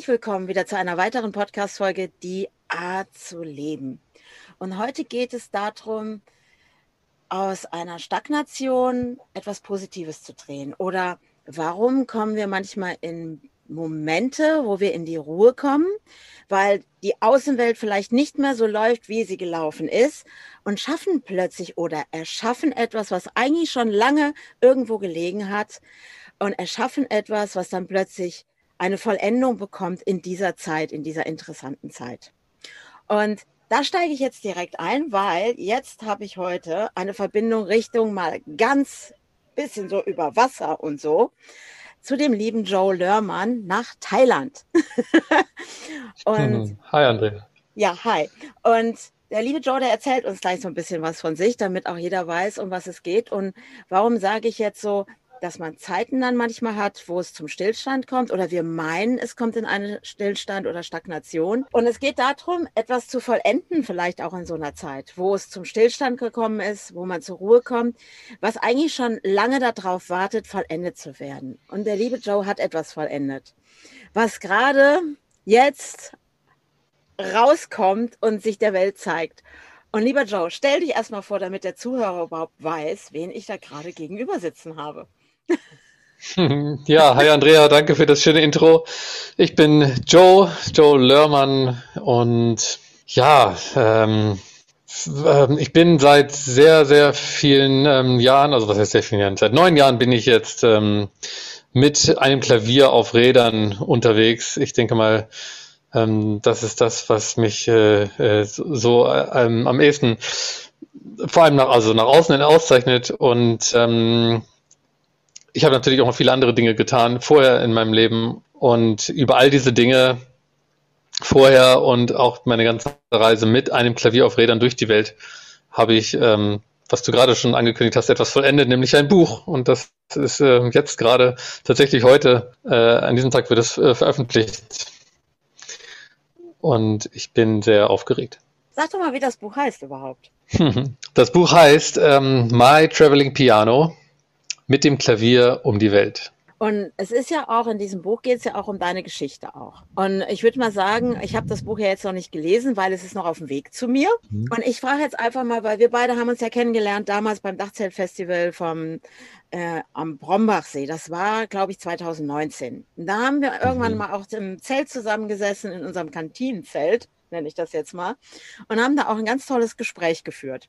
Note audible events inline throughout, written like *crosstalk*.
Herzlich willkommen wieder zu einer weiteren Podcast-Folge Die Art zu leben. Und heute geht es darum, aus einer Stagnation etwas Positives zu drehen. Oder warum kommen wir manchmal in Momente, wo wir in die Ruhe kommen, weil die Außenwelt vielleicht nicht mehr so läuft, wie sie gelaufen ist und schaffen plötzlich oder erschaffen etwas, was eigentlich schon lange irgendwo gelegen hat und erschaffen etwas, was dann plötzlich eine Vollendung bekommt in dieser Zeit, in dieser interessanten Zeit. Und da steige ich jetzt direkt ein, weil jetzt habe ich heute eine Verbindung Richtung mal ganz bisschen so über Wasser und so zu dem lieben Joe Lörmann nach Thailand. *laughs* und, hi Andrea. Ja, hi. Und der liebe Joe, der erzählt uns gleich so ein bisschen was von sich, damit auch jeder weiß, um was es geht. Und warum sage ich jetzt so, dass man Zeiten dann manchmal hat, wo es zum Stillstand kommt oder wir meinen, es kommt in einen Stillstand oder Stagnation. Und es geht darum, etwas zu vollenden, vielleicht auch in so einer Zeit, wo es zum Stillstand gekommen ist, wo man zur Ruhe kommt, was eigentlich schon lange darauf wartet, vollendet zu werden. Und der liebe Joe hat etwas vollendet, was gerade jetzt rauskommt und sich der Welt zeigt. Und lieber Joe, stell dich erstmal vor, damit der Zuhörer überhaupt weiß, wen ich da gerade gegenüber sitzen habe. *laughs* Ja, hi Andrea, danke für das schöne Intro. Ich bin Joe, Joe Lörmann und ja, ähm, ähm, ich bin seit sehr, sehr vielen ähm, Jahren, also was heißt sehr vielen Jahren, seit neun Jahren bin ich jetzt ähm, mit einem Klavier auf Rädern unterwegs. Ich denke mal, ähm, das ist das, was mich äh, äh, so äh, am ehesten vor allem nach, also nach außen auszeichnet und ähm, ich habe natürlich auch noch viele andere Dinge getan vorher in meinem Leben und über all diese Dinge vorher und auch meine ganze Reise mit einem Klavier auf Rädern durch die Welt habe ich, ähm, was du gerade schon angekündigt hast, etwas vollendet, nämlich ein Buch. Und das ist äh, jetzt gerade tatsächlich heute, äh, an diesem Tag wird es äh, veröffentlicht. Und ich bin sehr aufgeregt. Sag doch mal, wie das Buch heißt überhaupt. *laughs* Das Buch heißt ähm, My Traveling Piano mit dem Klavier um die Welt. Und es ist ja auch, in diesem Buch geht es ja auch um deine Geschichte auch. Und ich würde mal sagen, ich habe das Buch ja jetzt noch nicht gelesen, weil es ist noch auf dem Weg zu mir. Mhm. Und ich frage jetzt einfach mal, weil wir beide haben uns ja kennengelernt damals beim Dachzeltfestival vom äh, am Brombachsee. Das war, glaube ich, 2019. Da haben wir irgendwann mhm. mal auch im Zelt zusammengesessen, in unserem Kantinenzelt nenne ich das jetzt mal, und haben da auch ein ganz tolles Gespräch geführt.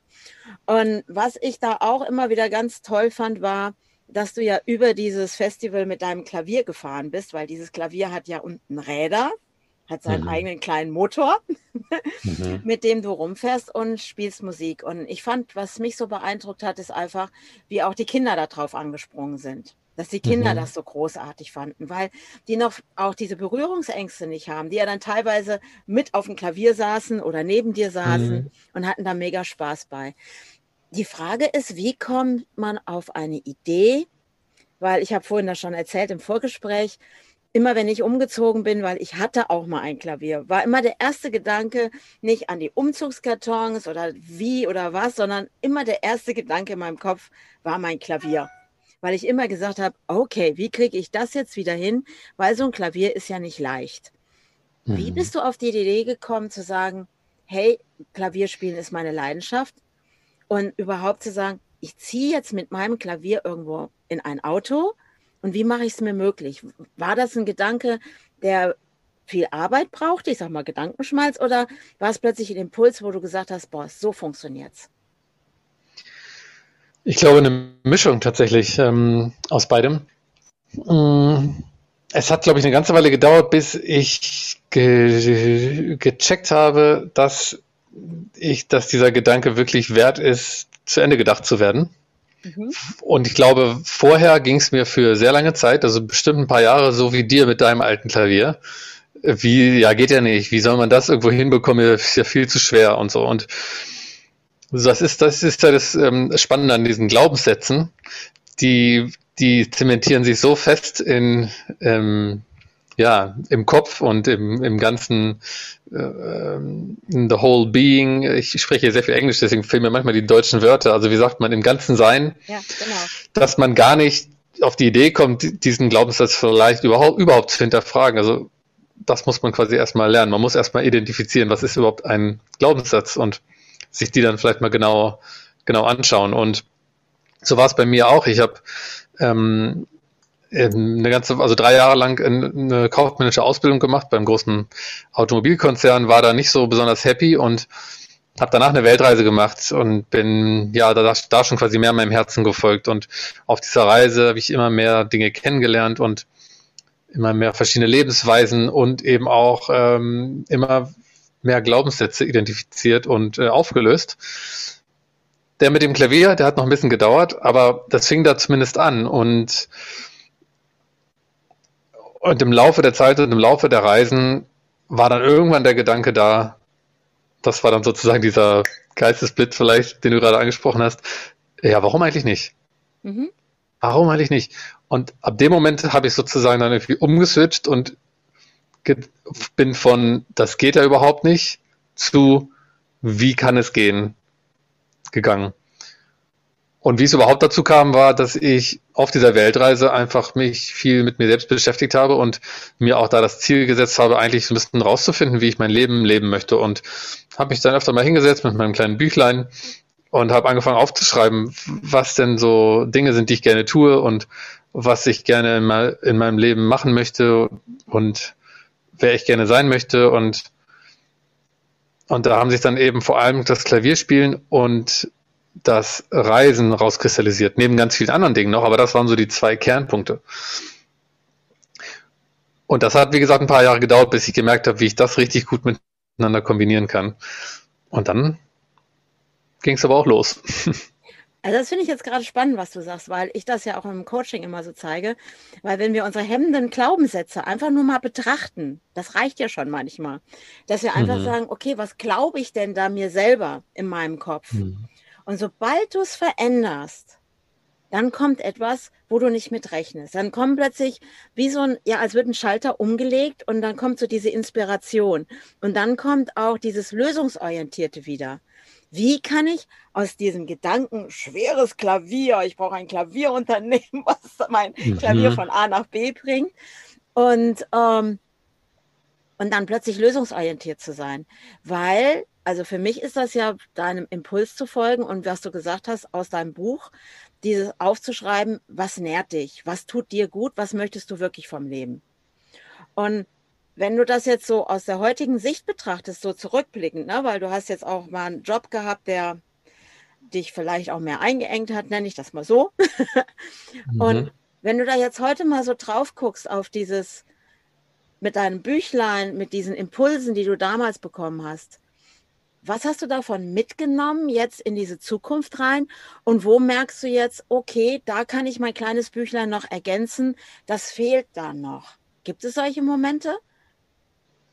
Und was ich da auch immer wieder ganz toll fand, war, dass du ja über dieses Festival mit deinem Klavier gefahren bist, weil dieses Klavier hat ja unten Räder, hat seinen mhm. eigenen kleinen Motor, *laughs* mhm. mit dem du rumfährst und spielst Musik. Und ich fand, was mich so beeindruckt hat, ist einfach, wie auch die Kinder darauf angesprungen sind. Dass die Kinder mhm. das so großartig fanden, weil die noch auch diese Berührungsängste nicht haben, die ja dann teilweise mit auf dem Klavier saßen oder neben dir saßen mhm. und hatten da mega Spaß bei. Die Frage ist, wie kommt man auf eine Idee? Weil ich habe vorhin das schon erzählt im Vorgespräch, immer wenn ich umgezogen bin, weil ich hatte auch mal ein Klavier, war immer der erste Gedanke nicht an die Umzugskartons oder wie oder was, sondern immer der erste Gedanke in meinem Kopf war mein Klavier. Weil ich immer gesagt habe, okay, wie kriege ich das jetzt wieder hin? Weil so ein Klavier ist ja nicht leicht. Mhm. Wie bist du auf die Idee gekommen zu sagen, hey, Klavierspielen ist meine Leidenschaft? Und überhaupt zu sagen, ich ziehe jetzt mit meinem Klavier irgendwo in ein Auto und wie mache ich es mir möglich? War das ein Gedanke, der viel Arbeit brauchte, ich sag mal Gedankenschmalz, oder war es plötzlich ein Impuls, wo du gesagt hast, boah, so funktioniert's? Ich glaube, eine Mischung tatsächlich ähm, aus beidem. Mm, es hat, glaube ich, eine ganze Weile gedauert, bis ich ge gecheckt habe, dass ich, dass dieser Gedanke wirklich wert ist, zu Ende gedacht zu werden. Mhm. Und ich glaube, vorher ging es mir für sehr lange Zeit, also bestimmt ein paar Jahre, so wie dir mit deinem alten Klavier. Wie, ja, geht ja nicht. Wie soll man das irgendwo hinbekommen? Ist ja viel zu schwer und so. Und das ist, das ist ja das ähm, Spannende an diesen Glaubenssätzen. Die, die zementieren sich so fest in, ähm, ja, im Kopf und im, im ganzen äh, in the whole being. Ich spreche sehr viel Englisch, deswegen fehlen mir manchmal die deutschen Wörter. Also wie sagt man, im ganzen Sein, ja, genau. dass man gar nicht auf die Idee kommt, diesen Glaubenssatz vielleicht überhaupt, überhaupt zu hinterfragen. Also das muss man quasi erstmal lernen. Man muss erstmal identifizieren, was ist überhaupt ein Glaubenssatz und sich die dann vielleicht mal genau, genau anschauen. Und so war es bei mir auch. Ich habe ähm, eine ganze, also drei Jahre lang eine kaufmännische Ausbildung gemacht beim großen Automobilkonzern, war da nicht so besonders happy und habe danach eine Weltreise gemacht und bin ja da, da schon quasi mehr meinem Herzen gefolgt und auf dieser Reise habe ich immer mehr Dinge kennengelernt und immer mehr verschiedene Lebensweisen und eben auch ähm, immer mehr Glaubenssätze identifiziert und äh, aufgelöst. Der mit dem Klavier, der hat noch ein bisschen gedauert, aber das fing da zumindest an und und im Laufe der Zeit und im Laufe der Reisen war dann irgendwann der Gedanke da, das war dann sozusagen dieser Geistesblitz vielleicht, den du gerade angesprochen hast. Ja, warum eigentlich nicht? Mhm. Warum eigentlich nicht? Und ab dem Moment habe ich sozusagen dann irgendwie umgeswitcht und bin von, das geht ja überhaupt nicht, zu, wie kann es gehen, gegangen. Und wie es überhaupt dazu kam, war, dass ich auf dieser Weltreise einfach mich viel mit mir selbst beschäftigt habe und mir auch da das Ziel gesetzt habe, eigentlich so ein bisschen rauszufinden, wie ich mein Leben leben möchte. Und habe mich dann öfter mal hingesetzt mit meinem kleinen Büchlein und habe angefangen aufzuschreiben, was denn so Dinge sind, die ich gerne tue und was ich gerne in, mein, in meinem Leben machen möchte und wer ich gerne sein möchte. Und, und da haben sich dann eben vor allem das Klavierspielen und das Reisen rauskristallisiert, neben ganz vielen anderen Dingen noch, aber das waren so die zwei Kernpunkte. Und das hat, wie gesagt, ein paar Jahre gedauert, bis ich gemerkt habe, wie ich das richtig gut miteinander kombinieren kann. Und dann ging es aber auch los. *laughs* Also das finde ich jetzt gerade spannend, was du sagst, weil ich das ja auch im Coaching immer so zeige. Weil wenn wir unsere hemmenden Glaubenssätze einfach nur mal betrachten, das reicht ja schon manchmal, dass wir einfach mhm. sagen, okay, was glaube ich denn da mir selber in meinem Kopf? Mhm. Und sobald du es veränderst, dann kommt etwas, wo du nicht mit rechnest. Dann kommt plötzlich wie so ein, ja, als wird ein Schalter umgelegt und dann kommt so diese Inspiration. Und dann kommt auch dieses Lösungsorientierte wieder. Wie kann ich aus diesem Gedanken, schweres Klavier, ich brauche ein Klavierunternehmen, *laughs* was mein mhm. Klavier von A nach B bringt, und, ähm, und dann plötzlich lösungsorientiert zu sein. Weil also für mich ist das ja deinem Impuls zu folgen und was du gesagt hast aus deinem Buch, dieses aufzuschreiben, was nährt dich, was tut dir gut, was möchtest du wirklich vom Leben. Und wenn du das jetzt so aus der heutigen Sicht betrachtest, so zurückblickend, ne, weil du hast jetzt auch mal einen Job gehabt, der dich vielleicht auch mehr eingeengt hat, nenne ich das mal so. *laughs* mhm. Und wenn du da jetzt heute mal so drauf guckst auf dieses mit deinem Büchlein, mit diesen Impulsen, die du damals bekommen hast, was hast du davon mitgenommen jetzt in diese Zukunft rein? Und wo merkst du jetzt, okay, da kann ich mein kleines Büchlein noch ergänzen, das fehlt da noch? Gibt es solche Momente?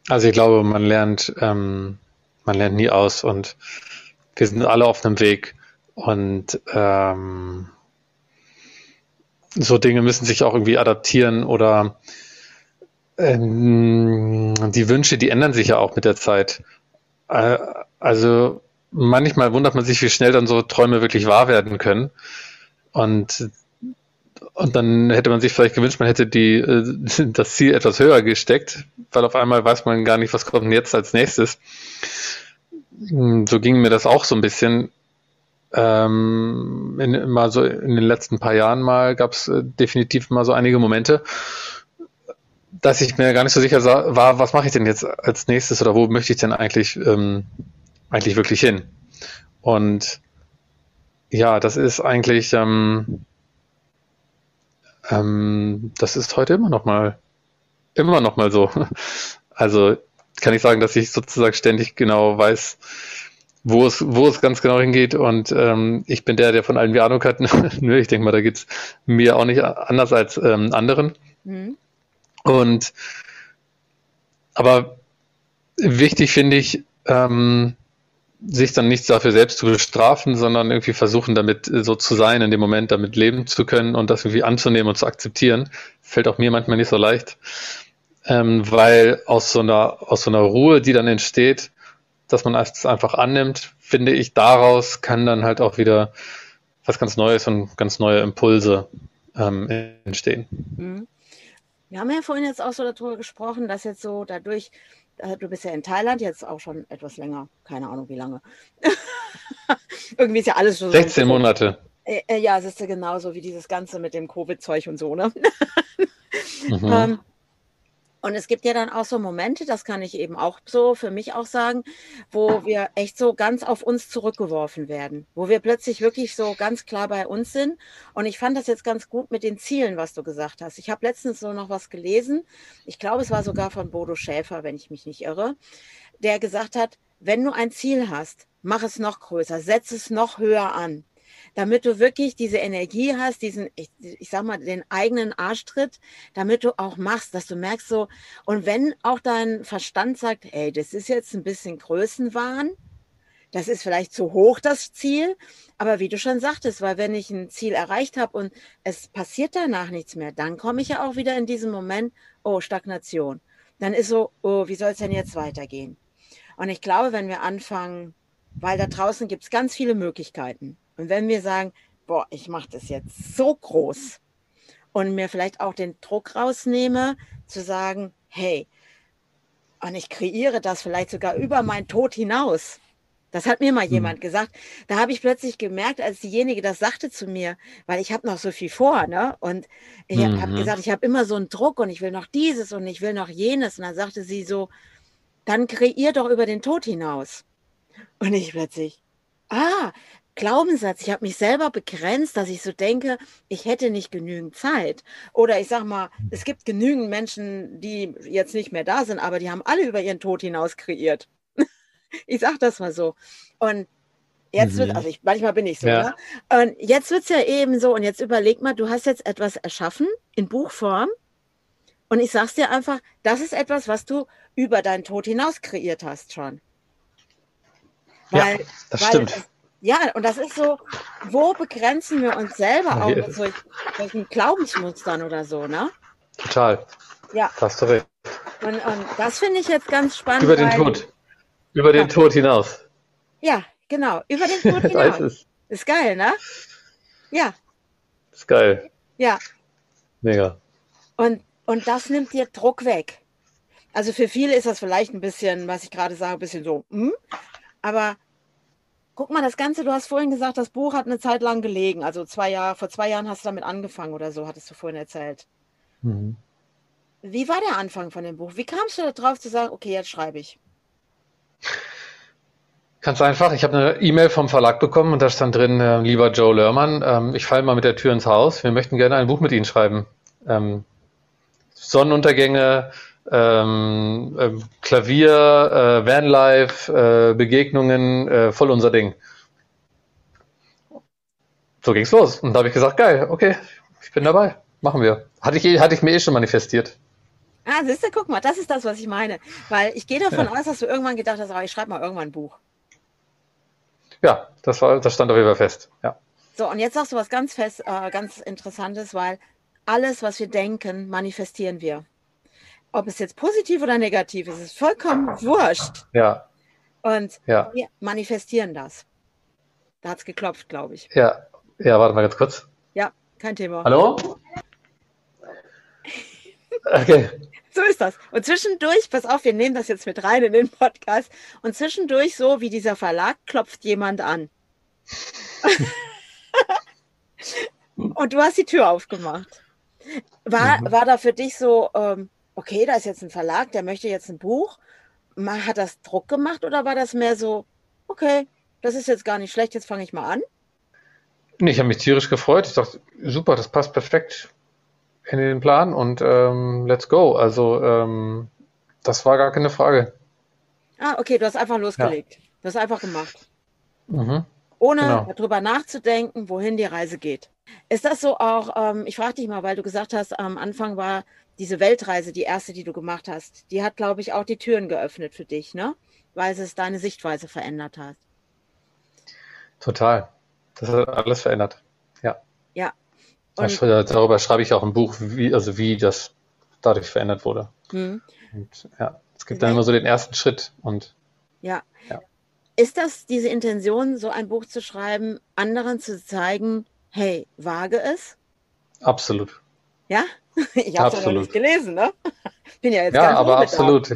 Also ich glaube, man lernt, ähm, man lernt nie aus und wir sind alle auf einem Weg und ähm, so Dinge müssen sich auch irgendwie adaptieren oder ähm, die Wünsche, die ändern sich ja auch mit der Zeit. Äh, also manchmal wundert man sich, wie schnell dann so Träume wirklich wahr werden können. Und, und dann hätte man sich vielleicht gewünscht, man hätte die, äh, *laughs* das Ziel etwas höher gesteckt, weil auf einmal weiß man gar nicht, was kommt denn jetzt als nächstes. So ging mir das auch so ein bisschen. Ähm, in, mal so in den letzten paar Jahren mal gab es äh, definitiv mal so einige Momente, dass ich mir gar nicht so sicher war, was mache ich denn jetzt als nächstes oder wo möchte ich denn eigentlich ähm, eigentlich wirklich hin? Und ja, das ist eigentlich, ähm, ähm, das ist heute immer noch mal, immer noch mal so. *laughs* Also kann ich sagen, dass ich sozusagen ständig genau weiß, wo es, wo es ganz genau hingeht. Und ähm, ich bin der, der von allen wie Ahnung hat. *laughs* Nö, ich denke mal, da geht es mir auch nicht anders als ähm, anderen. Mhm. Und aber wichtig finde ich, ähm, sich dann nicht dafür selbst zu bestrafen, sondern irgendwie versuchen, damit so zu sein, in dem Moment damit leben zu können und das irgendwie anzunehmen und zu akzeptieren, fällt auch mir manchmal nicht so leicht, ähm, weil aus so einer aus so einer Ruhe, die dann entsteht, dass man es einfach annimmt, finde ich, daraus kann dann halt auch wieder was ganz Neues und ganz neue Impulse ähm, entstehen. Mhm. Wir haben ja vorhin jetzt auch so darüber gesprochen, dass jetzt so dadurch, äh, du bist ja in Thailand jetzt auch schon etwas länger, keine Ahnung wie lange. *laughs* Irgendwie ist ja alles schon 16 so Monate. Äh, äh, ja, es ist ja genauso wie dieses Ganze mit dem Covid-Zeug und so, ne? *laughs* mhm. ähm, und es gibt ja dann auch so Momente, das kann ich eben auch so für mich auch sagen, wo wir echt so ganz auf uns zurückgeworfen werden, wo wir plötzlich wirklich so ganz klar bei uns sind. Und ich fand das jetzt ganz gut mit den Zielen, was du gesagt hast. Ich habe letztens so noch was gelesen. Ich glaube, es war sogar von Bodo Schäfer, wenn ich mich nicht irre, der gesagt hat, wenn du ein Ziel hast, mach es noch größer, setz es noch höher an damit du wirklich diese Energie hast, diesen, ich, ich sag mal, den eigenen Arschtritt, damit du auch machst, dass du merkst so, und wenn auch dein Verstand sagt, hey, das ist jetzt ein bisschen Größenwahn, das ist vielleicht zu hoch, das Ziel, aber wie du schon sagtest, weil wenn ich ein Ziel erreicht habe und es passiert danach nichts mehr, dann komme ich ja auch wieder in diesen Moment, oh, Stagnation. Dann ist so, oh, wie soll es denn jetzt weitergehen? Und ich glaube, wenn wir anfangen, weil da draußen gibt es ganz viele Möglichkeiten. Und wenn wir sagen, boah, ich mache das jetzt so groß und mir vielleicht auch den Druck rausnehme, zu sagen, hey, und ich kreiere das vielleicht sogar über meinen Tod hinaus. Das hat mir mal mhm. jemand gesagt. Da habe ich plötzlich gemerkt, als diejenige das sagte zu mir, weil ich habe noch so viel vor, ne? Und ich mhm. habe gesagt, ich habe immer so einen Druck und ich will noch dieses und ich will noch jenes. Und dann sagte sie so, dann kreier doch über den Tod hinaus. Und ich plötzlich, ah, Glaubenssatz, ich habe mich selber begrenzt, dass ich so denke, ich hätte nicht genügend Zeit. Oder ich sage mal, es gibt genügend Menschen, die jetzt nicht mehr da sind, aber die haben alle über ihren Tod hinaus kreiert. *laughs* ich sage das mal so. Und jetzt wird, mhm. also ich, manchmal bin ich so, ja. ne? Und jetzt wird es ja eben so, und jetzt überleg mal, du hast jetzt etwas erschaffen in Buchform. Und ich sag's dir einfach, das ist etwas, was du über deinen Tod hinaus kreiert hast schon. Weil, ja, das weil stimmt. Ja, und das ist so, wo begrenzen wir uns selber auch mit solch, solchen Glaubensmustern oder so, ne? Total. Ja. Hast du recht. Und, und das finde ich jetzt ganz spannend. Über den Tod. Über den Tod hinaus. Ja, genau. Über den Tod *laughs* hinaus. ist. ist geil, ne? Ja. Ist geil. Ja. Mega. Und, und das nimmt dir Druck weg. Also für viele ist das vielleicht ein bisschen, was ich gerade sage, ein bisschen so, hm? aber Guck mal, das Ganze, du hast vorhin gesagt, das Buch hat eine Zeit lang gelegen. Also zwei Jahre, vor zwei Jahren hast du damit angefangen oder so, hattest du vorhin erzählt. Mhm. Wie war der Anfang von dem Buch? Wie kamst du darauf zu sagen, okay, jetzt schreibe ich? Ganz einfach. Ich habe eine E-Mail vom Verlag bekommen und da stand drin, äh, lieber Joe Lörmann, ähm, ich falle mal mit der Tür ins Haus. Wir möchten gerne ein Buch mit Ihnen schreiben. Ähm, Sonnenuntergänge, ähm, äh, Klavier, äh, Vanlife, äh, Begegnungen, äh, voll unser Ding. So ging's los. Und da habe ich gesagt, geil, okay, ich bin dabei, machen wir. Hatte ich, hatte ich mir eh schon manifestiert. Ah, siehst du, guck mal, das ist das, was ich meine. Weil ich gehe davon ja. aus, dass du irgendwann gedacht hast, oh, ich schreibe mal irgendwann ein Buch. Ja, das, war, das stand auf jeden Fall fest, ja. So, und jetzt sagst du was ganz fest, äh, ganz Interessantes, weil alles, was wir denken, manifestieren wir ob es jetzt positiv oder negativ ist, ist vollkommen wurscht. Ja. Und ja. wir manifestieren das. Da hat es geklopft, glaube ich. Ja. Ja, warte mal ganz kurz. Ja, kein Thema. Hallo? Okay. *laughs* So ist das. Und zwischendurch, pass auf, wir nehmen das jetzt mit rein in den Podcast. Und zwischendurch, so wie dieser Verlag, klopft jemand an. *laughs* und du hast die Tür aufgemacht. War, mhm. war da für dich so, ähm, okay, da ist jetzt ein Verlag, der möchte jetzt ein Buch. Hat das Druck gemacht oder war das mehr so, okay, das ist jetzt gar nicht schlecht, jetzt fange ich mal an? Nee, ich habe mich tierisch gefreut. Ich dachte, super, das passt perfekt in den Plan und ähm, let's go. Also ähm, das war gar keine Frage. Ah, okay, du hast einfach losgelegt. Ja. Du hast einfach gemacht. Mhm. Ohne genau. darüber nachzudenken, wohin die Reise geht. Ist das so auch, ähm, ich frage dich mal, weil du gesagt hast, am Anfang war diese Weltreise die erste, die du gemacht hast. Die hat, glaube ich, auch die Türen geöffnet für dich, ne? Weil es deine Sichtweise verändert hat. Total. Das hat alles verändert. Ja. Ja. Und darüber schreibe ich auch ein Buch, wie, also wie das dadurch verändert wurde. Mhm. Und ja, es gibt dann immer so den ersten Schritt und ja. ja. Ist das diese Intention, so ein Buch zu schreiben, anderen zu zeigen, hey, wage es? Absolut. Ja? *laughs* Ich habe es ja noch nicht gelesen, ne? Bin ja jetzt Ja, aber absolut.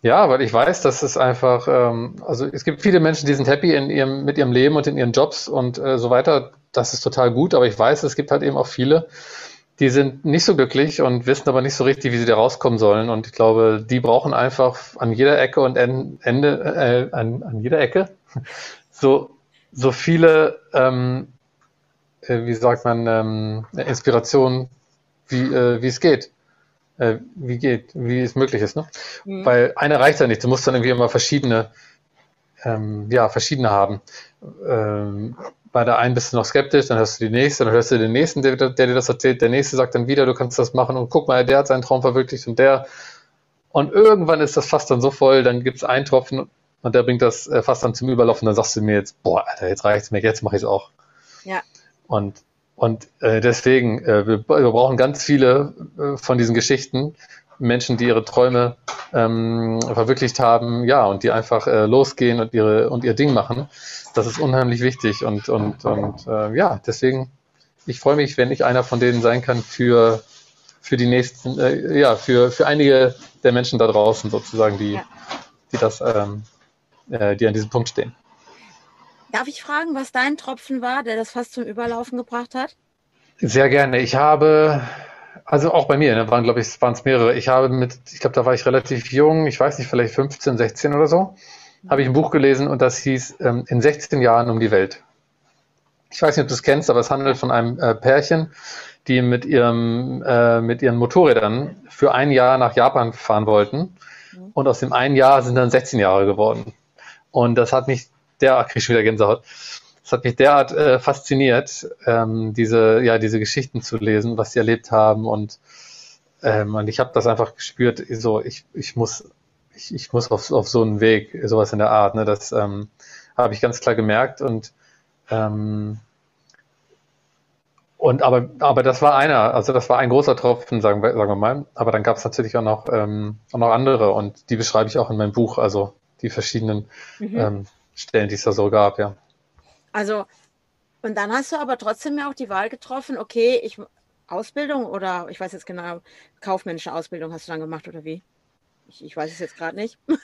Ja, weil ich weiß, dass es einfach, ähm, also es gibt viele Menschen, die sind happy in ihrem, mit ihrem Leben und in ihren Jobs und äh, so weiter. Das ist total gut, aber ich weiß, es gibt halt eben auch viele, die sind nicht so glücklich und wissen aber nicht so richtig, wie sie da rauskommen sollen. Und ich glaube, die brauchen einfach an jeder Ecke und Ende, äh, an, an jeder Ecke *laughs* so, so viele, ähm, äh, wie sagt man, ähm, Inspirationen, wie, äh, wie es geht. Äh, wie geht, wie es möglich ist. Ne? Mhm. Weil eine reicht ja nicht. Du musst dann irgendwie immer verschiedene, ähm, ja, verschiedene haben. Ähm, bei der einen bist du noch skeptisch, dann hörst du die nächste, dann hörst du den nächsten, der, der, dir das erzählt, der nächste sagt dann wieder, du kannst das machen und guck mal, der hat seinen Traum verwirklicht und der. Und irgendwann ist das fast dann so voll, dann gibt es einen Tropfen und der bringt das äh, fast dann zum Überlaufen, dann sagst du mir jetzt, boah, Alter, jetzt reicht's mir, jetzt mache ich es auch. Ja. Und, und äh, deswegen, äh, wir, wir, brauchen ganz viele äh, von diesen Geschichten, Menschen, die ihre Träume ähm, verwirklicht haben, ja, und die einfach äh, losgehen und ihre und ihr Ding machen. Das ist unheimlich wichtig und und und äh, ja, deswegen ich freue mich, wenn ich einer von denen sein kann für für die nächsten, äh, ja, für für einige der Menschen da draußen sozusagen, die ja. die das, ähm, äh, die an diesem Punkt stehen. Darf ich fragen, was dein Tropfen war, der das fast zum Überlaufen gebracht hat? Sehr gerne. Ich habe also auch bei mir, ne, waren, glaube ich, waren es mehrere. Ich habe mit, ich glaube, da war ich relativ jung, ich weiß nicht, vielleicht 15, 16 oder so, habe ich ein Buch gelesen und das hieß ähm, In 16 Jahren um die Welt. Ich weiß nicht, ob du es kennst, aber es handelt von einem äh, Pärchen, die mit ihrem, äh, mit ihren Motorrädern für ein Jahr nach Japan fahren wollten. Mhm. Und aus dem einen Jahr sind dann 16 Jahre geworden. Und das hat mich, der krieg ich wieder Gänsehaut. Es hat mich derart äh, fasziniert, ähm, diese, ja, diese Geschichten zu lesen, was sie erlebt haben und, ähm, und ich habe das einfach gespürt, so ich, ich muss, ich, ich muss auf, auf so einen Weg, sowas in der Art. Ne? Das ähm, habe ich ganz klar gemerkt und ähm, und aber, aber das war einer, also das war ein großer Tropfen, sagen wir, sagen wir mal. Aber dann gab es natürlich auch noch, ähm, auch noch andere und die beschreibe ich auch in meinem Buch, also die verschiedenen mhm. ähm, Stellen, die es da so gab, ja. Also, und dann hast du aber trotzdem ja auch die Wahl getroffen, okay, ich Ausbildung oder ich weiß jetzt genau, kaufmännische Ausbildung hast du dann gemacht oder wie? Ich, ich weiß es jetzt gerade nicht. *laughs*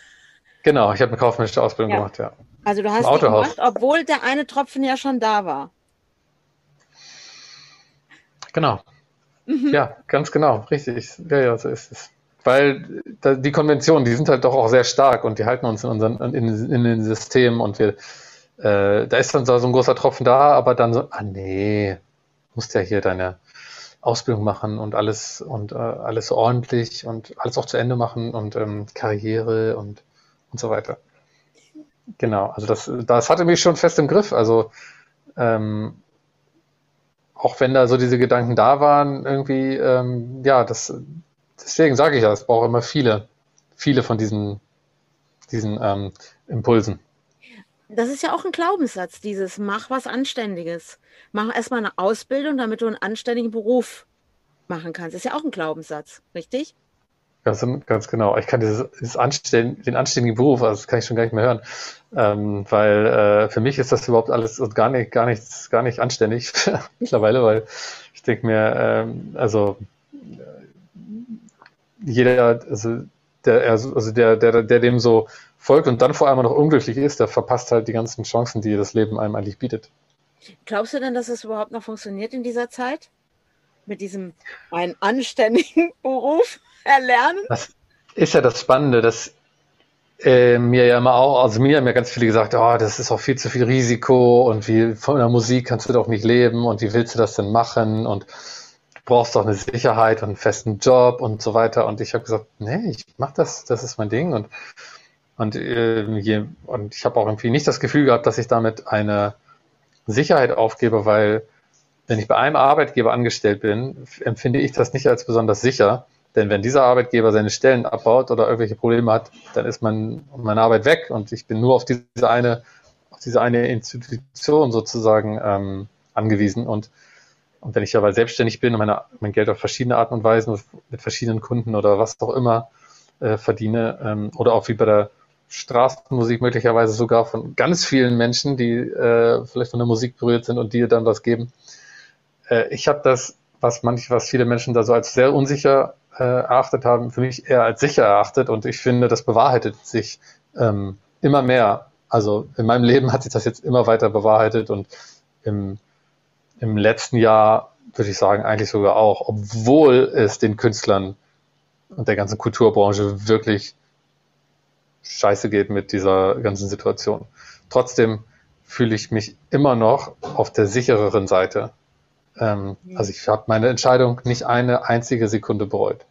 Genau, ich habe eine kaufmännische Ausbildung ja. gemacht, ja. Also du hast die gemacht, obwohl der eine Tropfen ja schon da war. Genau. Mhm. Ja, ganz genau, richtig. Ja, ja, so ist es. Weil die Konventionen, die sind halt doch auch sehr stark und die halten uns in unseren in, in den Systemen und wir äh, da ist dann so ein großer Tropfen da, aber dann so, ah nee, musst ja hier deine Ausbildung machen und alles und äh, alles ordentlich und alles auch zu Ende machen und ähm, Karriere und, und so weiter. Genau, also das, das hatte mich schon fest im Griff. Also ähm, auch wenn da so diese Gedanken da waren, irgendwie, ähm, ja, das, deswegen sage ich ja, es braucht immer viele, viele von diesen, diesen ähm, Impulsen. Das ist ja auch ein Glaubenssatz, dieses mach was Anständiges. Mach erstmal eine Ausbildung, damit du einen anständigen Beruf machen kannst. Das ist ja auch ein Glaubenssatz, richtig? Ganz, ganz genau. Ich kann dieses, dieses Anständ, den anständigen Beruf, also das kann ich schon gar nicht mehr hören, ähm, weil äh, für mich ist das überhaupt alles gar nicht, gar nichts, gar nicht anständig *laughs* mittlerweile, weil ich denke mir, ähm, also jeder, also der, also der, der, der dem so folgt und dann vor allem noch unglücklich ist, der verpasst halt die ganzen Chancen, die das Leben einem eigentlich bietet. Glaubst du denn, dass es überhaupt noch funktioniert in dieser Zeit? Mit diesem einen anständigen *laughs* Beruf erlernen? Das ist ja das Spannende, dass äh, mir ja immer auch, also mir haben ja ganz viele gesagt, oh, das ist auch viel zu viel Risiko und wie von der Musik kannst du doch nicht leben und wie willst du das denn machen und brauchst doch eine Sicherheit und einen festen Job und so weiter. Und ich habe gesagt, nee, ich mach das, das ist mein Ding und Und, äh, je, und ich habe auch irgendwie nicht das Gefühl gehabt, dass ich damit eine Sicherheit aufgebe, weil wenn ich bei einem Arbeitgeber angestellt bin, empfinde ich das nicht als besonders sicher. Denn wenn dieser Arbeitgeber seine Stellen abbaut oder irgendwelche Probleme hat, dann ist mein, meine Arbeit weg und ich bin nur auf diese eine, auf diese eine Institution sozusagen ähm, angewiesen. Und, und wenn ich aber selbstständig bin und meine, mein Geld auf verschiedene Arten und Weisen mit verschiedenen Kunden oder was auch immer äh, verdiene, ähm, oder auch wie bei der Straßenmusik möglicherweise sogar von ganz vielen Menschen, die äh, vielleicht von der Musik berührt sind und dir dann was geben. Äh, ich habe das, was manche, was viele Menschen da so als sehr unsicher äh, erachtet haben, für mich eher als sicher erachtet und ich finde, das bewahrheitet sich ähm, immer mehr. Also in meinem Leben hat sich das jetzt immer weiter bewahrheitet und im, im letzten Jahr würde ich sagen eigentlich sogar auch, obwohl es den Künstlern und der ganzen Kulturbranche wirklich scheiße geht mit dieser ganzen Situation. Trotzdem fühle ich mich immer noch auf der sichereren Seite. Ähm, also ich habe meine Entscheidung nicht eine einzige Sekunde bereut.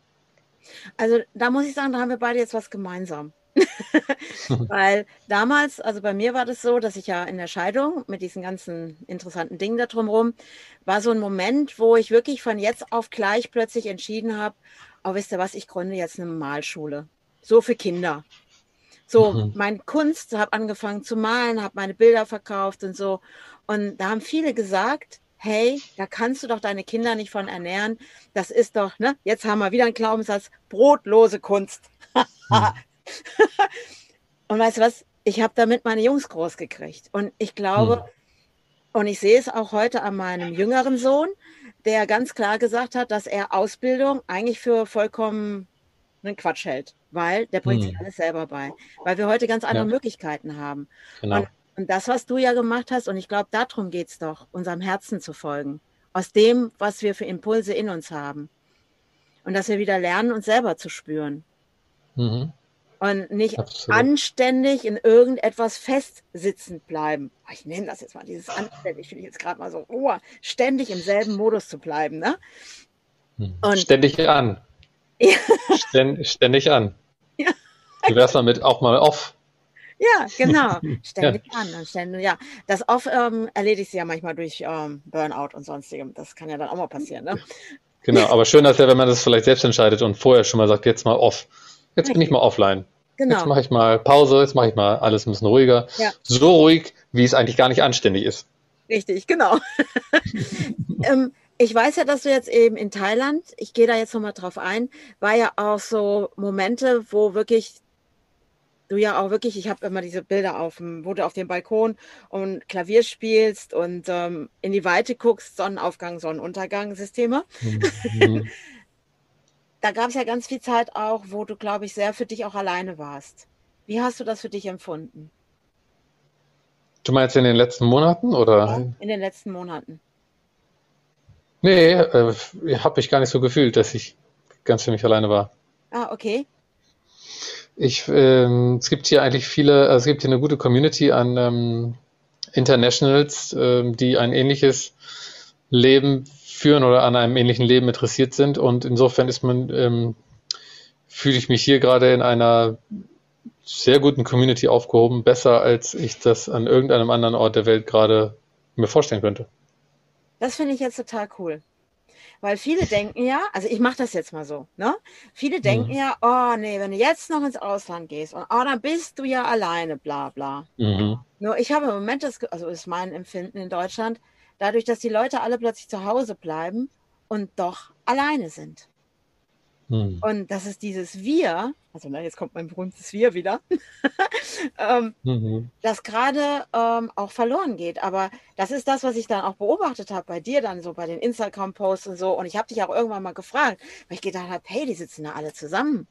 Also da muss ich sagen, da haben wir beide jetzt was gemeinsam. *laughs* Weil damals, also bei mir war das so, dass ich ja in der Scheidung mit diesen ganzen interessanten Dingen da drumherum, war so ein Moment, wo ich wirklich von jetzt auf gleich plötzlich entschieden habe, oh, wisst ihr was, ich gründe jetzt eine Malschule. So für Kinder. So, mhm. mein Kunst, habe angefangen zu malen, habe meine Bilder verkauft und so. Und da haben viele gesagt, hey, da kannst du doch deine Kinder nicht von ernähren. Das ist doch, ne, jetzt haben wir wieder einen Glaubenssatz, brotlose Kunst. *laughs* *laughs* und weißt du was? Ich habe damit meine Jungs groß gekriegt. Und ich glaube, mhm. und ich sehe es auch heute an meinem jüngeren Sohn, der ganz klar gesagt hat, dass er Ausbildung eigentlich für vollkommen einen Quatsch hält weil der bringt hm. sich alles selber bei, weil wir heute ganz andere ja. Möglichkeiten haben. Genau. Und, und, das, was du ja gemacht hast, und ich glaube, darum geht es doch, unserem Herzen zu folgen, aus dem, was wir für Impulse in uns haben. Und dass wir wieder lernen, uns selber zu spüren. Mhm. Und nicht Absolut. anständig in irgendetwas festsitzend bleiben. Oh, ich nehme das jetzt mal, dieses anständig, finde ich jetzt gerade mal so, oh, ständig im selben Modus zu bleiben. Ne? Hm. Und, ständig an. *laughs* Ja. Ständ, ständig an. Ja. Wie wär's damit auch mal off? Ja, genau. *laughs* Ständig ja. an. Ständig, ja. Das Off ähm, erledigt sie ja manchmal durch ähm, Burnout und sonstigem. Das kann ja dann auch mal passieren. Ne? Genau, aber schön ist ja, wenn man das vielleicht selbst entscheidet und vorher schon mal sagt, jetzt mal off. Jetzt bin ich mal offline. Genau. Jetzt mache ich mal Pause, jetzt mache ich mal alles ein bisschen ruhiger. Ja. So ruhig, wie es eigentlich gar nicht anständig ist. Richtig, genau. *laughs* ähm, ich weiß ja, dass du jetzt eben in Thailand, ich gehe da jetzt nochmal drauf ein, war ja auch so Momente, wo wirklich du ja auch wirklich, ich habe immer diese Bilder auf dem, wo du auf dem Balkon und Klavier spielst und ähm, in die Weite guckst, Sonnenaufgang, Sonnenuntergang, Systeme. Mhm. Da gab es ja ganz viel Zeit auch, wo du, glaube ich, sehr für dich auch alleine warst. Wie hast du das für dich empfunden? Du meinst in den letzten Monaten oder? Ja, in den letzten Monaten. Nee, äh, habe ich gar nicht so gefühlt, dass ich ganz für mich alleine war. Ah, okay. Ich, ähm, es gibt hier eigentlich viele, also es gibt hier eine gute Community an ähm, Internationals, ähm, die ein ähnliches Leben führen oder an einem ähnlichen Leben interessiert sind. Und insofern ist man, ähm, fühle ich mich hier gerade in einer sehr guten Community aufgehoben, besser als ich das an irgendeinem anderen Ort der Welt gerade mir vorstellen könnte. Das finde ich jetzt total cool. Weil viele denken ja, also ich mache das jetzt mal so, ne? Viele denken mhm. ja, oh nee, wenn du jetzt noch ins Ausland gehst und oh, dann bist du ja alleine, bla bla. Mhm. Nur ich habe im Moment das, also ist mein Empfinden in Deutschland, dadurch, dass die Leute alle plötzlich zu Hause bleiben und doch alleine sind. Mhm. Und das ist dieses Wir, also na, jetzt kommt mein berühmtes Wir wieder, *laughs* ähm, mhm. das gerade ähm, auch verloren geht. Aber das ist das, was ich dann auch beobachtet habe bei dir dann so, bei den Instagram-Posts und so. Und ich habe dich auch irgendwann mal gefragt, weil ich gedacht habe, hey, die sitzen da alle zusammen.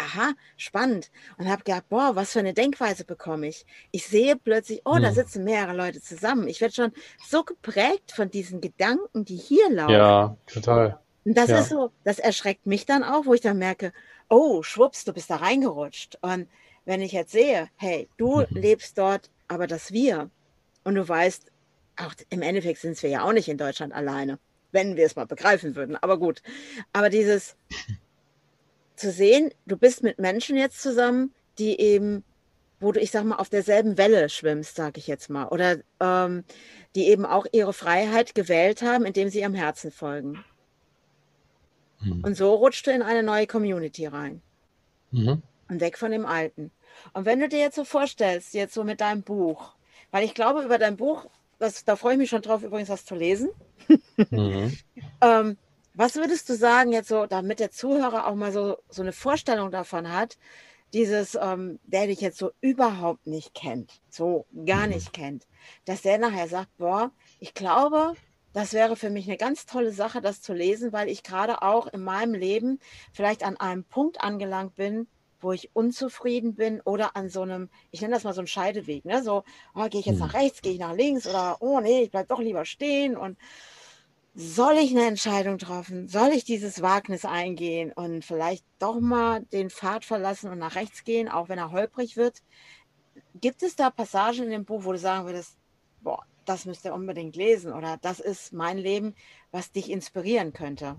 Aha, spannend. Und habe gedacht, boah, was für eine Denkweise bekomme ich. Ich sehe plötzlich, oh, mhm. da sitzen mehrere Leute zusammen. Ich werde schon so geprägt von diesen Gedanken, die hier laufen. Ja, total. Und das ja. ist so, das erschreckt mich dann auch, wo ich dann merke, oh, schwupps, du bist da reingerutscht. Und wenn ich jetzt sehe, hey, du mhm. lebst dort, aber das wir, und du weißt, auch im Endeffekt sind wir ja auch nicht in Deutschland alleine, wenn wir es mal begreifen würden. Aber gut. Aber dieses zu sehen, du bist mit Menschen jetzt zusammen, die eben wo du, ich sag mal, auf derselben Welle schwimmst, sag ich jetzt mal, oder ähm, die eben auch ihre Freiheit gewählt haben, indem sie ihrem Herzen folgen. Mhm. Und so rutscht du in eine neue Community rein. Mhm. Und weg von dem Alten. Und wenn du dir jetzt so vorstellst, jetzt so mit deinem Buch, weil ich glaube, über dein Buch, das, da freue ich mich schon drauf, übrigens was zu lesen. Mhm. *laughs* ähm, was würdest du sagen, jetzt so, damit der Zuhörer auch mal so, so eine Vorstellung davon hat, dieses, ähm, der dich jetzt so überhaupt nicht kennt, so gar mhm. nicht kennt, dass der nachher sagt, boah, ich glaube, das wäre für mich eine ganz tolle Sache, das zu lesen, weil ich gerade auch in meinem Leben vielleicht an einem Punkt angelangt bin, wo ich unzufrieden bin oder an so einem, ich nenne das mal so einen Scheideweg, ne? So, oh, gehe ich jetzt mhm. nach rechts, gehe ich nach links oder oh nee, ich bleib doch lieber stehen und soll ich eine Entscheidung treffen? Soll ich dieses Wagnis eingehen und vielleicht doch mal den Pfad verlassen und nach rechts gehen, auch wenn er holprig wird? Gibt es da Passagen in dem Buch, wo du sagen würdest, boah, das müsst ihr unbedingt lesen oder das ist mein Leben, was dich inspirieren könnte?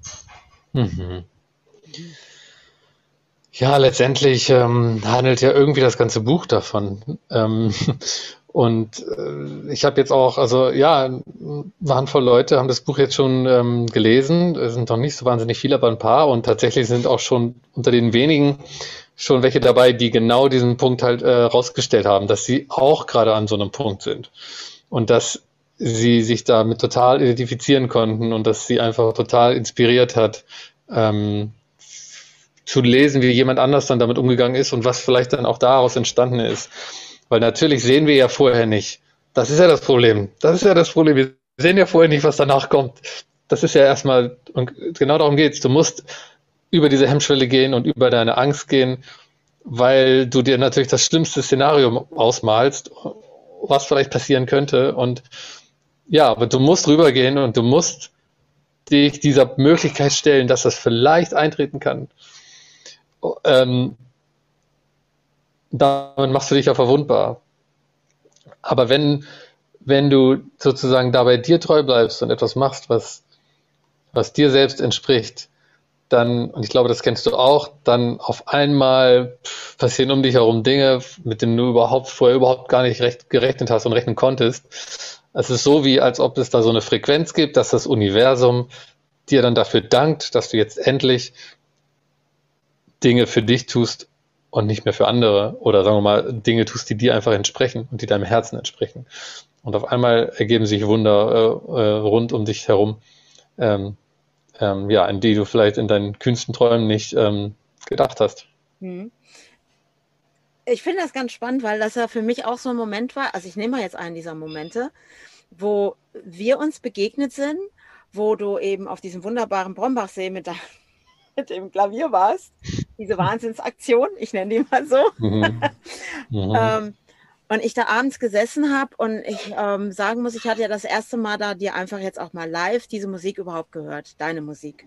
Mhm. Ja, letztendlich ähm, handelt ja irgendwie das ganze Buch davon. Ähm, und äh, ich habe jetzt auch, also ja, eine Handvoll Leute haben das Buch jetzt schon ähm, gelesen. Es sind noch nicht so wahnsinnig viele, aber ein paar. Und tatsächlich sind auch schon unter den wenigen schon welche dabei, die genau diesen Punkt halt äh, rausgestellt haben, dass sie auch gerade an so einem Punkt sind. Und dass sie sich damit total identifizieren konnten und dass sie einfach total inspiriert hat, ähm, zu lesen, wie jemand anders dann damit umgegangen ist und was vielleicht dann auch daraus entstanden ist. Weil natürlich sehen wir ja vorher nicht. Das ist ja das Problem. Das ist ja das Problem. Wir sehen ja vorher nicht, was danach kommt. Das ist ja erstmal, und genau darum geht's. Du musst über diese Hemmschwelle gehen und über deine Angst gehen, weil du dir natürlich das schlimmste Szenario ausmalst, was vielleicht passieren könnte. Und ja, aber du musst rübergehen und du musst dich dieser Möglichkeit stellen, dass das vielleicht eintreten kann. Ähm, damit machst du dich ja verwundbar. Aber wenn, wenn du sozusagen dabei dir treu bleibst und etwas machst, was, was dir selbst entspricht, dann, und ich glaube, das kennst du auch, dann auf einmal passieren um dich herum Dinge, mit denen du überhaupt vorher überhaupt gar nicht recht, gerechnet hast und rechnen konntest. Es ist so, wie als ob es da so eine Frequenz gibt, dass das Universum dir dann dafür dankt, dass du jetzt endlich Dinge für dich tust, und nicht mehr für andere oder sagen wir mal Dinge tust, die dir einfach entsprechen und die deinem Herzen entsprechen. Und auf einmal ergeben sich Wunder äh, äh, rund um dich herum, ähm, ähm, ja, an die du vielleicht in deinen kühnsten Träumen nicht ähm, gedacht hast. Hm. Ich finde das ganz spannend, weil das ja für mich auch so ein Moment war. Also ich nehme mal jetzt einen dieser Momente, wo wir uns begegnet sind, wo du eben auf diesem wunderbaren Brombachsee mit, *laughs* mit dem Klavier warst diese Wahnsinnsaktion, ich nenne die mal so. Mhm. *laughs* Mhm. ähm, und ich da abends gesessen habe und ich ähm, sagen muss, ich hatte ja das erste Mal da dir einfach jetzt auch mal live diese Musik überhaupt gehört, deine Musik.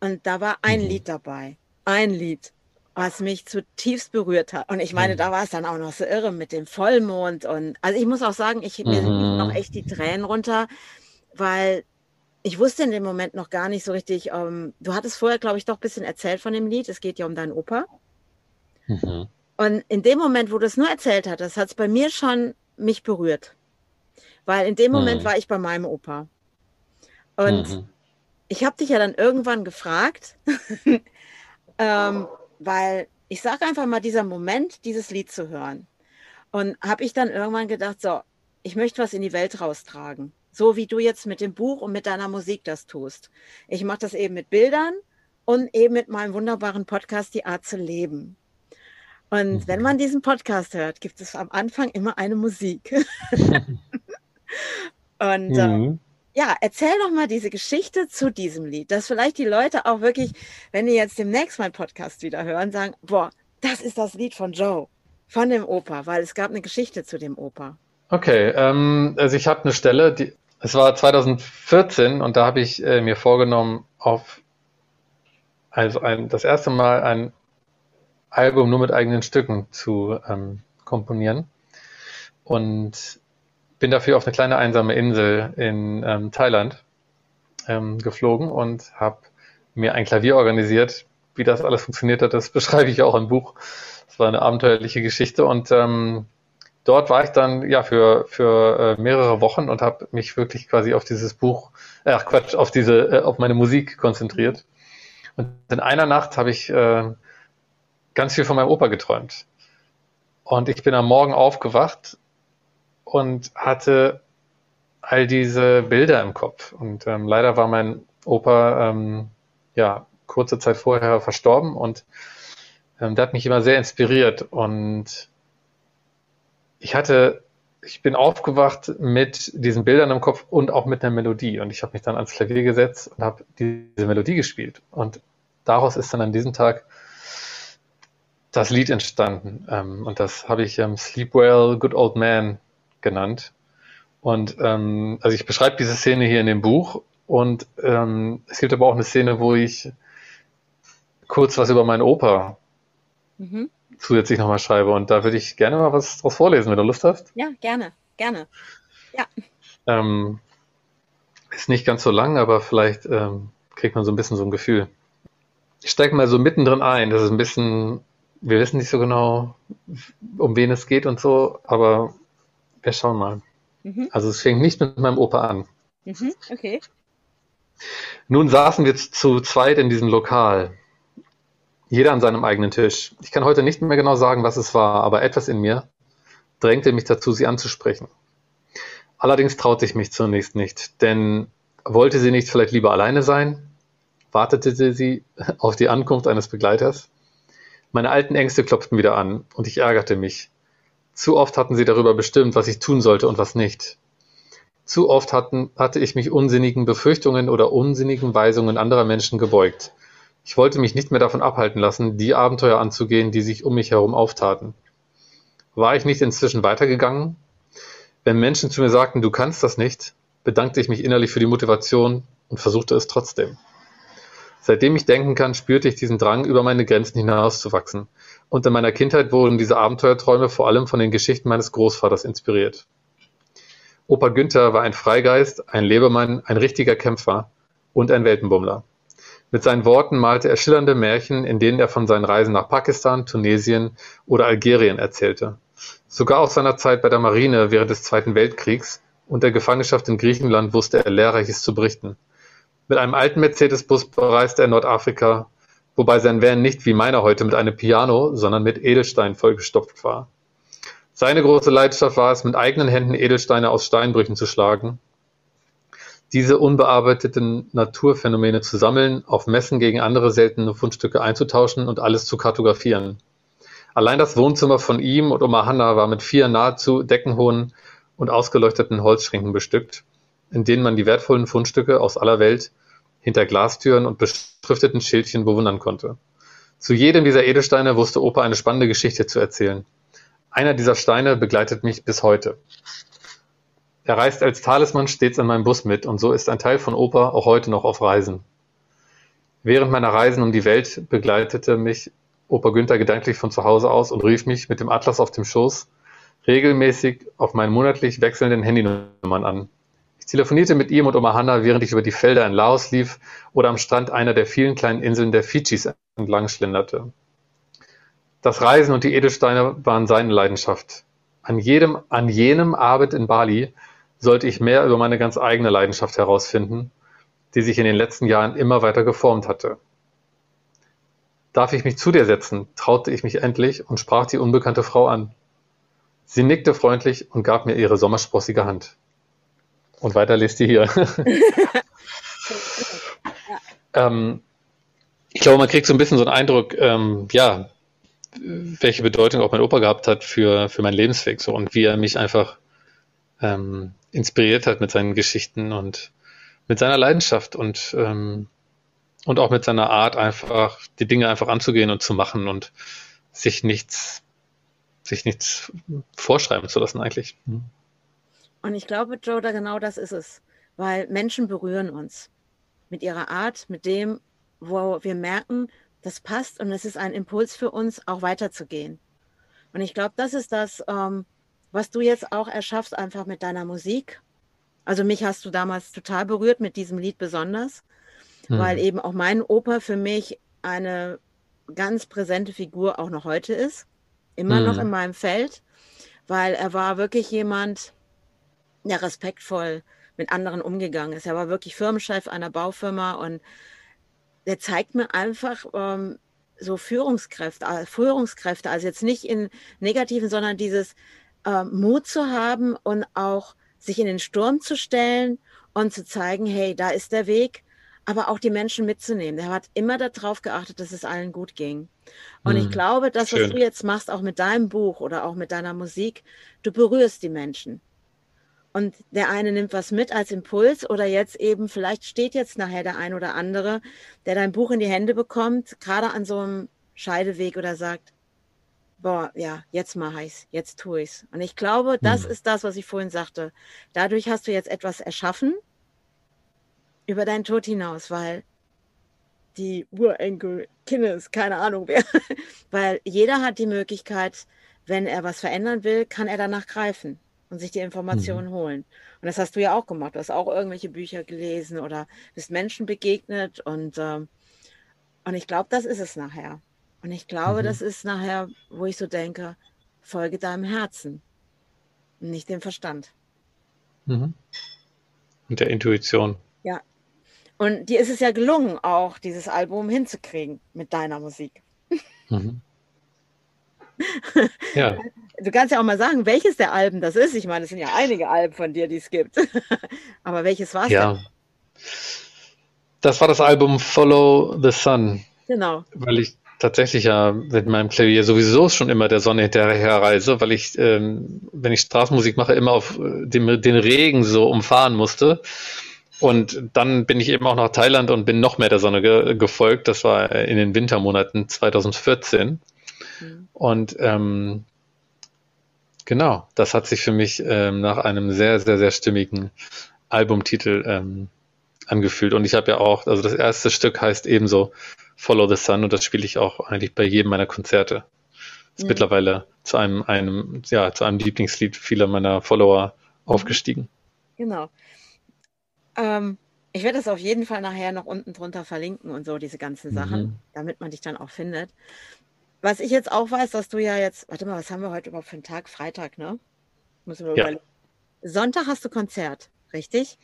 Und da war ein mhm. Lied dabei, ein Lied, was mich zutiefst berührt hat. Und ich meine, mhm. da war es dann auch noch so irre mit dem Vollmond und also ich muss auch sagen, ich mir mhm. noch echt die Tränen runter, weil ich wusste in dem Moment noch gar nicht so richtig. Ähm, du hattest vorher, glaube ich, doch ein bisschen erzählt von dem Lied. Es geht ja um deinen Opa. Mhm. Und in dem Moment, wo du es nur erzählt hattest, hat es bei mir schon mich berührt. Weil in dem Moment mhm. war ich bei meinem Opa. Und mhm. ich habe dich ja dann irgendwann gefragt, *laughs* ähm, weil ich sage einfach mal, dieser Moment, dieses Lied zu hören. Und habe ich dann irgendwann gedacht, so, ich möchte was in die Welt raustragen. So wie du jetzt mit dem Buch und mit deiner Musik das tust. Ich mache das eben mit Bildern und eben mit meinem wunderbaren Podcast Die Art zu leben. Und mhm. wenn man diesen Podcast hört, gibt es am Anfang immer eine Musik. *laughs* und äh, mhm. äh, ja, erzähl doch mal diese Geschichte zu diesem Lied, dass vielleicht die Leute auch wirklich, wenn die jetzt demnächst meinen Podcast wieder hören, sagen, boah, das ist das Lied von Joe, von dem Opa, weil es gab eine Geschichte zu dem Opa. Okay, ähm, also ich habe eine Stelle, die, es war 2014 und da habe ich äh, mir vorgenommen, auf also ein, das erste Mal ein Album nur mit eigenen Stücken zu ähm, komponieren. Und bin dafür auf eine kleine einsame Insel in ähm, Thailand ähm, geflogen und habe mir ein Klavier organisiert. Wie das alles funktioniert hat, das *laughs* beschreibe ich auch im Buch. Es war eine abenteuerliche Geschichte und ähm, dort war ich dann ja für, für äh, mehrere Wochen und habe mich wirklich quasi auf dieses Buch, äh, ach Quatsch, auf diese, äh, auf meine Musik konzentriert. Und in einer Nacht habe ich äh, ganz viel von meinem Opa geträumt. Und ich bin am Morgen aufgewacht und hatte all diese Bilder im Kopf. Und ähm, leider war mein Opa ähm, ja kurze Zeit vorher verstorben und ähm, der hat mich immer sehr inspiriert. Und ich hatte, ich bin aufgewacht mit diesen Bildern im Kopf und auch mit einer Melodie. Und ich habe mich dann ans Klavier gesetzt und habe diese Melodie gespielt. Und daraus ist dann an diesem Tag das Lied entstanden. Ähm, und das habe ich ähm, Sleep Well, Good Old Man genannt. Und ähm, also ich beschreibe diese Szene hier in dem Buch und ähm, es gibt aber auch eine Szene, wo ich kurz was über meinen Opa mhm. Zusätzlich nochmal schreibe. Und da würde ich gerne mal was draus vorlesen, wenn du Lust hast. Ja, gerne, gerne. Ja. Ähm, ist nicht ganz so lang, aber vielleicht ähm, kriegt man so ein bisschen so ein Gefühl. Ich steige mal so mittendrin ein. Das ist ein bisschen, wir wissen nicht so genau, um wen es geht und so, aber wir schauen mal. Mhm. Also es fängt nicht mit meinem Opa an. Mhm, okay. Nun saßen wir zu zweit in diesem Lokal. Jeder an seinem eigenen Tisch. Ich kann heute nicht mehr genau sagen, was es war, aber etwas in mir drängte mich dazu, sie anzusprechen. Allerdings traute ich mich zunächst nicht, denn wollte sie nicht vielleicht lieber alleine sein? Wartete sie *laughs* auf die Ankunft eines Begleiters? Meine alten Ängste klopften wieder an und ich ärgerte mich. Zu oft hatten sie darüber bestimmt, was ich tun sollte und was nicht. Zu oft hatten, hatte ich mich unsinnigen Befürchtungen oder unsinnigen Weisungen anderer Menschen gebeugt. Ich wollte mich nicht mehr davon abhalten lassen, die Abenteuer anzugehen, die sich um mich herum auftaten. War ich nicht inzwischen weitergegangen? Wenn Menschen zu mir sagten, du kannst das nicht, bedankte ich mich innerlich für die Motivation und versuchte es trotzdem. Seitdem ich denken kann, spürte ich diesen Drang, über meine Grenzen hinauszuwachsen. Und in meiner Kindheit wurden diese Abenteuerträume vor allem von den Geschichten meines Großvaters inspiriert. Opa Günther war ein Freigeist, ein Lebemann, ein richtiger Kämpfer und ein Weltenbummler. Mit seinen Worten malte er schillernde Märchen, in denen er von seinen Reisen nach Pakistan, Tunesien oder Algerien erzählte. Sogar aus seiner Zeit bei der Marine während des Zweiten Weltkriegs und der Gefangenschaft in Griechenland wusste er Lehrreiches zu berichten. Mit einem alten Mercedes-Bus bereiste er Nordafrika, wobei sein Van nicht wie meiner heute mit einem Piano, sondern mit Edelstein vollgestopft war. Seine große Leidenschaft war es, mit eigenen Händen Edelsteine aus Steinbrüchen zu schlagen diese unbearbeiteten Naturphänomene zu sammeln, auf Messen gegen andere seltene Fundstücke einzutauschen und alles zu kartografieren. Allein das Wohnzimmer von ihm und Oma Hanna war mit vier nahezu deckenhohen und ausgeleuchteten Holzschränken bestückt, in denen man die wertvollen Fundstücke aus aller Welt hinter Glastüren und beschrifteten Schildchen bewundern konnte. Zu jedem dieser Edelsteine wusste Opa eine spannende Geschichte zu erzählen. Einer dieser Steine begleitet mich bis heute. Er reist als Talisman stets in meinem Bus mit und so ist ein Teil von Opa auch heute noch auf Reisen. Während meiner Reisen um die Welt begleitete mich Opa Günther gedanklich von zu Hause aus und rief mich mit dem Atlas auf dem Schoß regelmäßig auf meinen monatlich wechselnden Handynummern an. Ich telefonierte mit ihm und Oma Hanna, während ich über die Felder in Laos lief oder am Strand einer der vielen kleinen Inseln der Fidschis entlang schlenderte. Das Reisen und die Edelsteine waren seine Leidenschaft. An jedem, an jenem Abend in Bali sollte ich mehr über meine ganz eigene Leidenschaft herausfinden, die sich in den letzten Jahren immer weiter geformt hatte. Darf ich mich zu dir setzen? traute ich mich endlich und sprach die unbekannte Frau an. Sie nickte freundlich und gab mir ihre sommersprossige Hand. Und weiter lest ihr hier. *laughs* ähm, ich glaube, man kriegt so ein bisschen so einen Eindruck, ähm, ja, welche Bedeutung auch mein Opa gehabt hat für, für meinen Lebensweg so und wie er mich einfach ähm, inspiriert hat mit seinen Geschichten und mit seiner Leidenschaft und, ähm, und auch mit seiner Art, einfach die Dinge einfach anzugehen und zu machen und sich nichts, sich nichts vorschreiben zu lassen eigentlich. Mhm. Und ich glaube, Joe, da genau das ist es, weil Menschen berühren uns mit ihrer Art, mit dem, wo wir merken, das passt und es ist ein Impuls für uns, auch weiterzugehen. Und ich glaube, das ist das, ähm, was du jetzt auch erschaffst, einfach mit deiner Musik. Also mich hast du damals total berührt mit diesem Lied besonders, mhm. weil eben auch mein Opa für mich eine ganz präsente Figur auch noch heute ist. immer mhm. noch in meinem Feld, weil er war wirklich jemand, der respektvoll mit anderen umgegangen ist. Er war wirklich Firmenchef einer Baufirma und der zeigt mir einfach ähm, so Führungskräfte, äh, Führungskräfte, also jetzt nicht in negativen, sondern dieses äh, Mut zu haben und auch sich in den Sturm zu stellen und zu zeigen, hey, da ist der Weg, aber auch die Menschen mitzunehmen. Er hat immer darauf geachtet, dass es allen gut ging. Und hm, ich glaube, das, schön. was du jetzt machst, auch mit deinem Buch oder auch mit deiner Musik, du berührst die Menschen. Und der eine nimmt was mit als Impuls oder jetzt eben, vielleicht steht jetzt nachher der ein oder andere, der dein Buch in die Hände bekommt, gerade an so einem Scheideweg oder sagt, boah, ja, jetzt mache ich's, jetzt tue ich's. Und ich glaube, das hm. ist das, was ich vorhin sagte. Dadurch hast du jetzt etwas erschaffen über deinen Tod hinaus, weil die Urenkel, Kindes, keine Ahnung wer, *laughs* weil jeder hat die Möglichkeit, wenn er was verändern will, kann er danach greifen und sich die Informationen mhm. holen. Und das hast du ja auch gemacht. Du hast auch irgendwelche Bücher gelesen oder bist Menschen begegnet und, äh, und ich glaube, das ist es nachher. Und ich glaube, mhm. das ist nachher, wo ich so denke, folge deinem Herzen, nicht dem Verstand. Mhm. Und der Intuition. Ja. Und dir ist es ja gelungen, auch dieses Album hinzukriegen mit deiner Musik. Mhm. *laughs* ja. Du kannst ja auch mal sagen, welches der Alben das ist. Ich meine, es sind ja einige Alben von dir, die es gibt. *laughs* Aber welches war es ja. denn? Das war das Album Follow the Sun. Genau. Weil ich tatsächlich ja mit meinem Klavier sowieso schon immer der Sonne hinterherreise, weil ich, ähm, wenn ich Straßenmusik mache, immer auf äh, dem, den Regen so umfahren musste. Und dann bin ich eben auch nach Thailand und bin noch mehr der Sonne ge gefolgt. Das war in den Wintermonaten 2014. Mhm. Und ähm, genau, das hat sich für mich ähm, nach einem sehr, sehr, sehr stimmigen Albumtitel ähm, angefühlt. Und ich habe ja auch, also das erste Stück heißt ebenso Follow the Sun und das spiele ich auch eigentlich bei jedem meiner Konzerte. Ist mhm. mittlerweile zu einem, einem, ja, zu einem Lieblingslied vieler meiner Follower mhm. aufgestiegen. Genau. Ähm, ich werde das auf jeden Fall nachher noch unten drunter verlinken und so, diese ganzen Sachen, mhm. damit man dich dann auch findet. Was ich jetzt auch weiß, dass du ja jetzt, warte mal, was haben wir heute überhaupt für einen Tag? Freitag, ne? Müssen wir ja. überlegen. Sonntag hast du Konzert, richtig?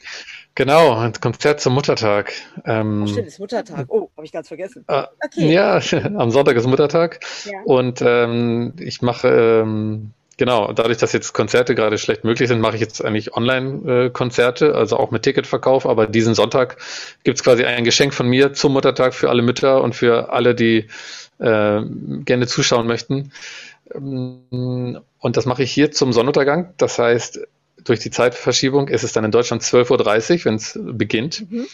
Genau, ein Konzert zum Muttertag. Ähm, oh, stimmt, ist Muttertag. Oh, habe ich ganz vergessen. Äh, okay. Ja, *laughs* am Sonntag ist Muttertag. Ja. Und ähm, ich mache, ähm, genau, dadurch, dass jetzt Konzerte gerade schlecht möglich sind, mache ich jetzt eigentlich Online-Konzerte, äh, also auch mit Ticketverkauf. Aber diesen Sonntag gibt es quasi ein Geschenk von mir zum Muttertag für alle Mütter und für alle, die äh, gerne zuschauen möchten. Ähm, und das mache ich hier zum Sonnenuntergang. Das heißt, durch die Zeitverschiebung ist es dann in Deutschland 12.30 Uhr, wenn es beginnt. Mhm.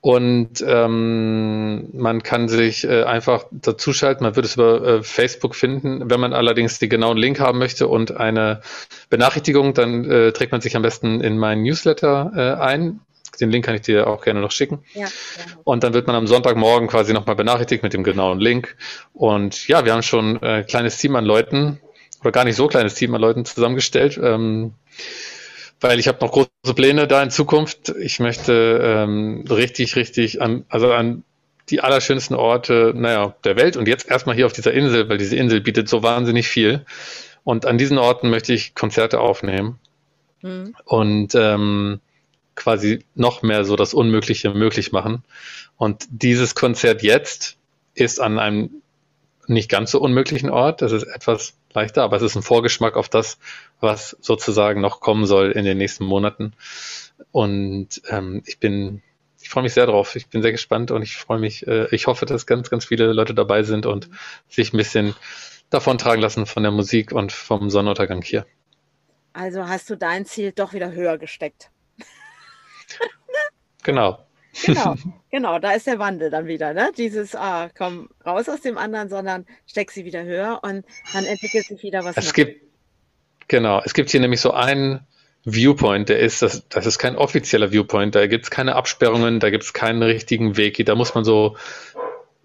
Und ähm, man kann sich äh, einfach dazuschalten. Man wird es über äh, Facebook finden. Wenn man allerdings den genauen Link haben möchte und eine Benachrichtigung, dann äh, trägt man sich am besten in meinen Newsletter äh, ein. Den Link kann ich dir auch gerne noch schicken. Ja, Und dann wird man am Sonntagmorgen quasi nochmal benachrichtigt mit dem genauen Link. Und ja, wir haben schon ein äh, kleines Team an Leuten, oder gar nicht so kleines Team an Leuten zusammengestellt, ähm, weil ich habe noch große Pläne da in Zukunft. Ich möchte ähm, richtig, richtig an, also an die allerschönsten Orte, naja, der Welt und jetzt erstmal hier auf dieser Insel, weil diese Insel bietet so wahnsinnig viel. Und an diesen Orten möchte ich Konzerte aufnehmen. Mhm. Und ähm, quasi noch mehr so das Unmögliche möglich machen. Und dieses Konzert jetzt ist an einem nicht ganz so unmöglichen Ort. Das ist etwas leichter, aber es ist ein Vorgeschmack auf das, was sozusagen noch kommen soll in den nächsten Monaten. Und ähm, ich bin, ich freue mich sehr drauf. Ich bin sehr gespannt und ich freue mich, äh, ich hoffe, dass ganz, ganz viele Leute dabei sind und sich ein bisschen davon tragen lassen von der Musik und vom Sonnenuntergang hier. Also hast du dein Ziel doch wieder höher gesteckt. genau. Genau, *laughs* genau, da ist der Wandel dann wieder, ne? Dieses, ah, komm raus aus dem anderen, sondern steck sie wieder höher und dann entwickelt sich wieder was. Es gibt, genau, es gibt hier nämlich so einen Viewpoint, der ist, das, das ist kein offizieller Viewpoint, da gibt es keine Absperrungen, da gibt es keinen richtigen Weg, da muss man so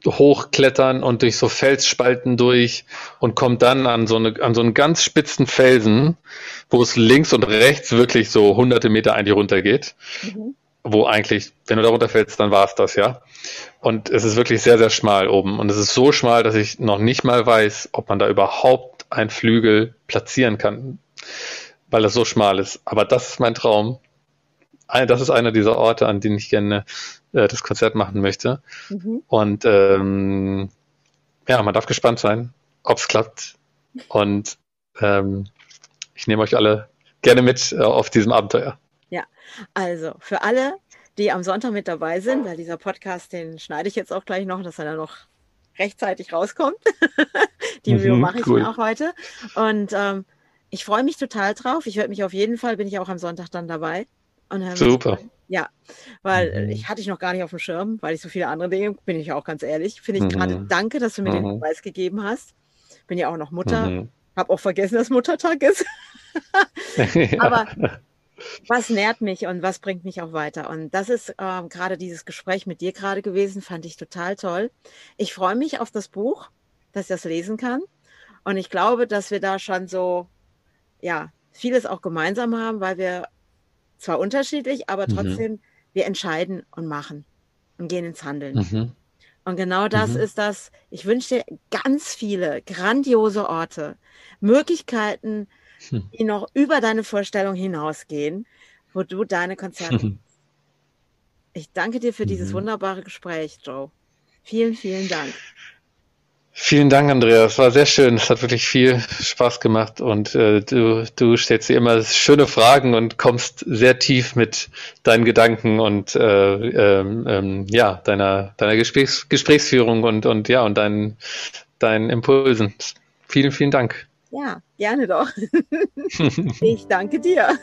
hochklettern und durch so Felsspalten durch und kommt dann an so, eine, an so einen ganz spitzen Felsen, wo es links und rechts wirklich so hunderte Meter eigentlich runtergeht. Mhm. Wo eigentlich, wenn du da runterfällst, dann war es das, ja. Und es ist wirklich sehr, sehr schmal oben. Und es ist so schmal, dass ich noch nicht mal weiß, ob man da überhaupt ein Flügel platzieren kann, weil das so schmal ist. Aber das ist mein Traum. Das ist einer dieser Orte, an denen ich gerne äh, das Konzert machen möchte. Mhm. Und ähm, ja, man darf gespannt sein, ob es klappt. Und ähm, ich nehme euch alle gerne mit äh, auf diesem Abenteuer. Ja, also für alle, die am Sonntag mit dabei sind, weil dieser Podcast, den schneide ich jetzt auch gleich noch, dass er dann noch rechtzeitig rauskommt. *laughs* die Mühe mhm, mache ich cool. mir auch heute. Und ähm, ich freue mich total drauf. Ich werde mich auf jeden Fall, bin ich auch am Sonntag dann dabei. Und, Super. Ja, weil mhm. ich hatte ich noch gar nicht auf dem Schirm, weil ich so viele andere Dinge, bin ich auch ganz ehrlich, finde ich mhm. gerade danke, dass du mir den mhm. Hinweis gegeben hast. Bin ja auch noch Mutter, mhm. habe auch vergessen, dass Muttertag ist. *laughs* Aber *laughs* was nährt mich und was bringt mich auch weiter? Und das ist ähm, gerade dieses Gespräch mit dir gerade gewesen, fand ich total toll. Ich freue mich auf das Buch, dass ich das lesen kann. Und ich glaube, dass wir da schon so, ja, vieles auch gemeinsam haben, weil wir zwar unterschiedlich, aber mhm. trotzdem, mhm. wir entscheiden und machen und gehen ins Handeln. Mhm. Und genau das mhm. ist das, ich wünsche dir ganz viele grandiose Orte, Möglichkeiten, hm. die noch über deine Vorstellung hinausgehen, wo du deine Konzerte. *laughs* ich danke dir für dieses mhm. wunderbare Gespräch, Joe. Vielen, vielen Dank. Vielen Dank, Andreas. War sehr schön. Es hat wirklich viel Spaß gemacht und äh, du, du stellst dir immer schöne Fragen und kommst sehr tief mit deinen Gedanken und äh, ähm, ähm, ja deiner deiner Gesprächs, Gesprächsführung und und ja und deinen deinen Impulsen. Vielen, vielen Dank. Ja, gerne doch. *laughs* ich danke dir.